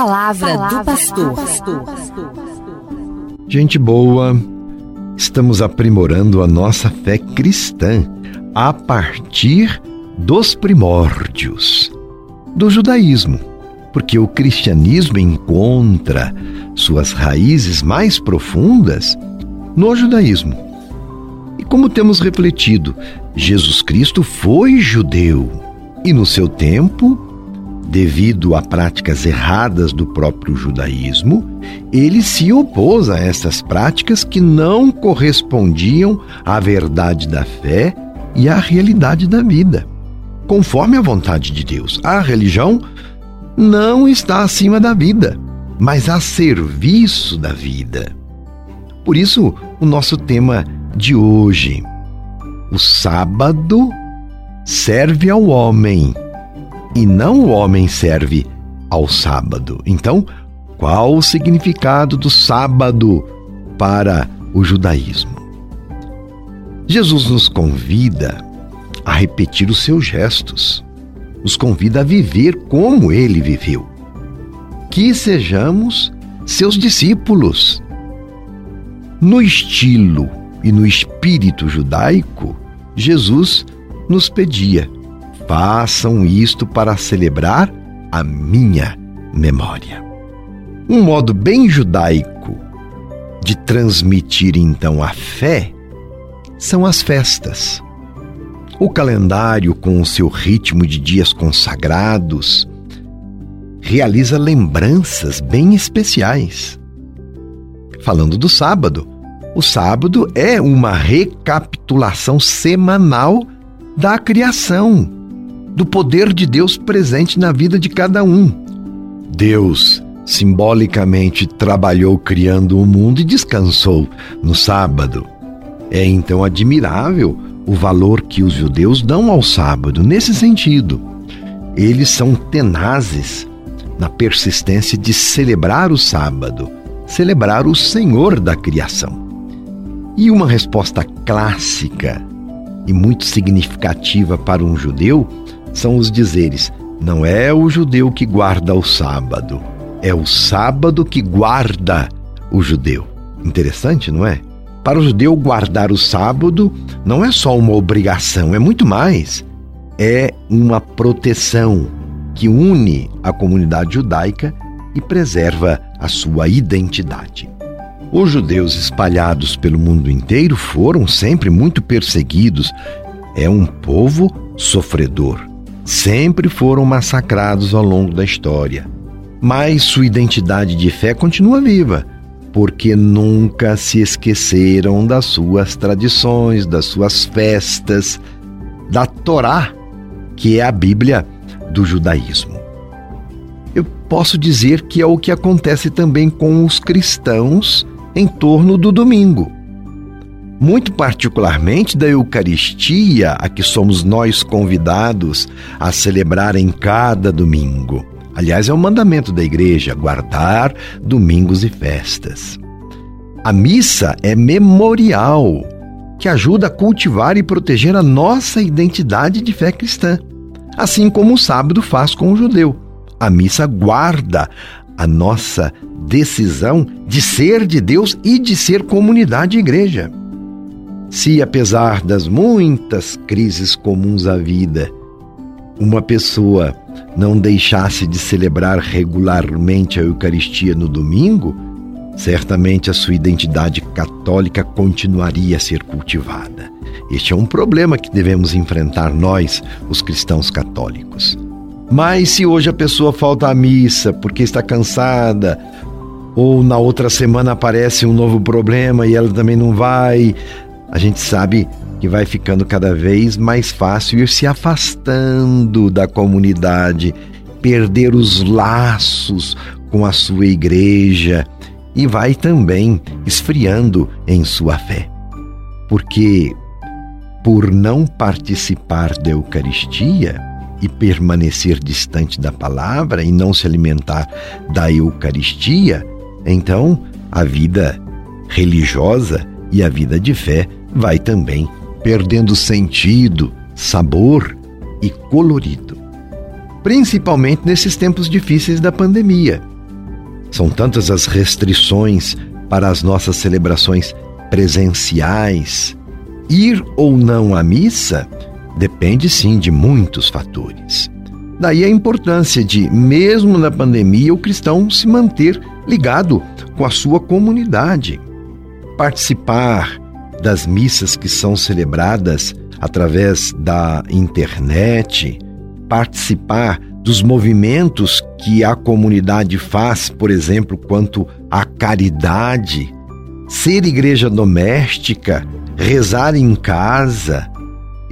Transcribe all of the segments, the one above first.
Palavra, do pastor. Gente boa, estamos aprimorando a nossa fé cristã a partir dos primórdios do judaísmo, porque o cristianismo encontra suas raízes mais profundas no judaísmo. E como temos refletido, Jesus Cristo foi judeu e no seu tempo devido a práticas erradas do próprio judaísmo, ele se opôs a essas práticas que não correspondiam à verdade da fé e à realidade da vida, conforme a vontade de Deus. A religião não está acima da vida, mas a serviço da vida. Por isso, o nosso tema de hoje, o sábado serve ao homem e não o homem serve ao sábado. Então, qual o significado do sábado para o judaísmo? Jesus nos convida a repetir os seus gestos, nos convida a viver como ele viveu. Que sejamos seus discípulos. No estilo e no espírito judaico, Jesus nos pedia façam isto para celebrar a minha memória. Um modo bem judaico de transmitir então a fé são as festas. O calendário, com o seu ritmo de dias consagrados, realiza lembranças bem especiais. Falando do sábado, o sábado é uma recapitulação semanal da criação do poder de Deus presente na vida de cada um. Deus simbolicamente trabalhou criando o mundo e descansou no sábado. É então admirável o valor que os judeus dão ao sábado nesse sentido. Eles são tenazes na persistência de celebrar o sábado, celebrar o Senhor da criação. E uma resposta clássica e muito significativa para um judeu são os dizeres: não é o judeu que guarda o sábado, é o sábado que guarda o judeu. Interessante, não é? Para o judeu, guardar o sábado não é só uma obrigação, é muito mais. É uma proteção que une a comunidade judaica e preserva a sua identidade. Os judeus espalhados pelo mundo inteiro foram sempre muito perseguidos. É um povo sofredor sempre foram massacrados ao longo da história. Mas sua identidade de fé continua viva, porque nunca se esqueceram das suas tradições, das suas festas, da Torá, que é a Bíblia do judaísmo. Eu posso dizer que é o que acontece também com os cristãos em torno do domingo muito particularmente da Eucaristia, a que somos nós convidados a celebrar em cada domingo. Aliás, é o um mandamento da igreja guardar domingos e festas. A missa é memorial, que ajuda a cultivar e proteger a nossa identidade de fé cristã, assim como o sábado faz com o judeu. A missa guarda a nossa decisão de ser de Deus e de ser comunidade e igreja. Se, apesar das muitas crises comuns à vida, uma pessoa não deixasse de celebrar regularmente a Eucaristia no domingo, certamente a sua identidade católica continuaria a ser cultivada. Este é um problema que devemos enfrentar nós, os cristãos católicos. Mas se hoje a pessoa falta à missa porque está cansada, ou na outra semana aparece um novo problema e ela também não vai, a gente sabe que vai ficando cada vez mais fácil ir se afastando da comunidade, perder os laços com a sua igreja e vai também esfriando em sua fé. Porque, por não participar da Eucaristia e permanecer distante da palavra e não se alimentar da Eucaristia, então a vida religiosa e a vida de fé vai também perdendo sentido, sabor e colorido. Principalmente nesses tempos difíceis da pandemia, São tantas as restrições para as nossas celebrações presenciais. Ir ou não à missa depende sim de muitos fatores. Daí a importância de, mesmo na pandemia, o cristão se manter ligado com a sua comunidade, participar das missas que são celebradas através da internet, participar dos movimentos que a comunidade faz, por exemplo, quanto à caridade, ser igreja doméstica, rezar em casa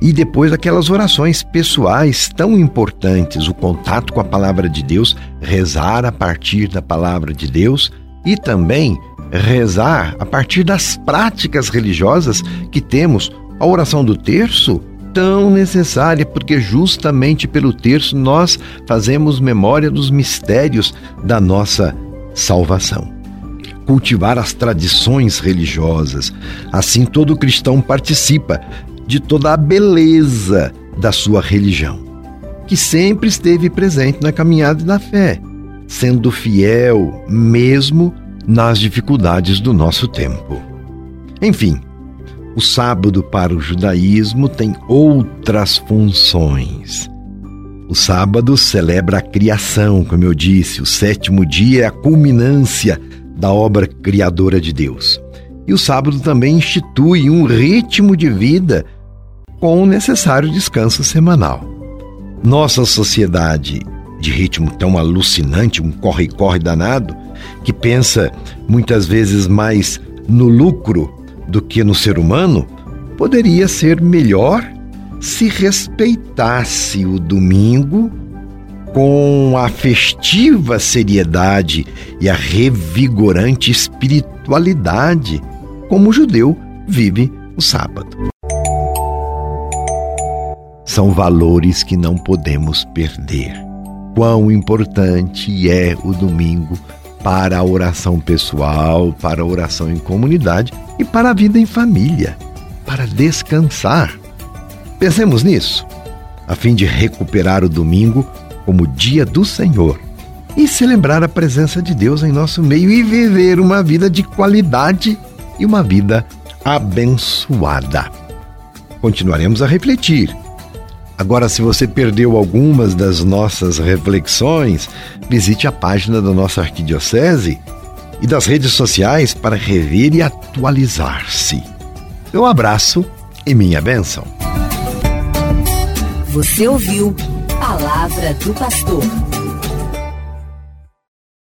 e depois aquelas orações pessoais tão importantes, o contato com a palavra de Deus, rezar a partir da palavra de Deus e também rezar a partir das práticas religiosas que temos. A oração do terço, tão necessária, porque justamente pelo terço nós fazemos memória dos mistérios da nossa salvação. Cultivar as tradições religiosas, assim todo cristão participa de toda a beleza da sua religião, que sempre esteve presente na caminhada da fé, sendo fiel mesmo nas dificuldades do nosso tempo. Enfim, o sábado para o judaísmo tem outras funções. O sábado celebra a criação, como eu disse, o sétimo dia é a culminância da obra criadora de Deus. E o sábado também institui um ritmo de vida com o necessário descanso semanal. Nossa sociedade de ritmo tão alucinante, um corre-corre danado, que pensa muitas vezes mais no lucro do que no ser humano, poderia ser melhor se respeitasse o domingo com a festiva seriedade e a revigorante espiritualidade, como o judeu vive o sábado. São valores que não podemos perder quão importante é o domingo para a oração pessoal, para a oração em comunidade e para a vida em família, para descansar. Pensemos nisso, a fim de recuperar o domingo como dia do Senhor e celebrar a presença de Deus em nosso meio e viver uma vida de qualidade e uma vida abençoada. Continuaremos a refletir Agora, se você perdeu algumas das nossas reflexões, visite a página da nossa arquidiocese e das redes sociais para rever e atualizar-se. Meu abraço e minha bênção. Você ouviu Palavra do Pastor.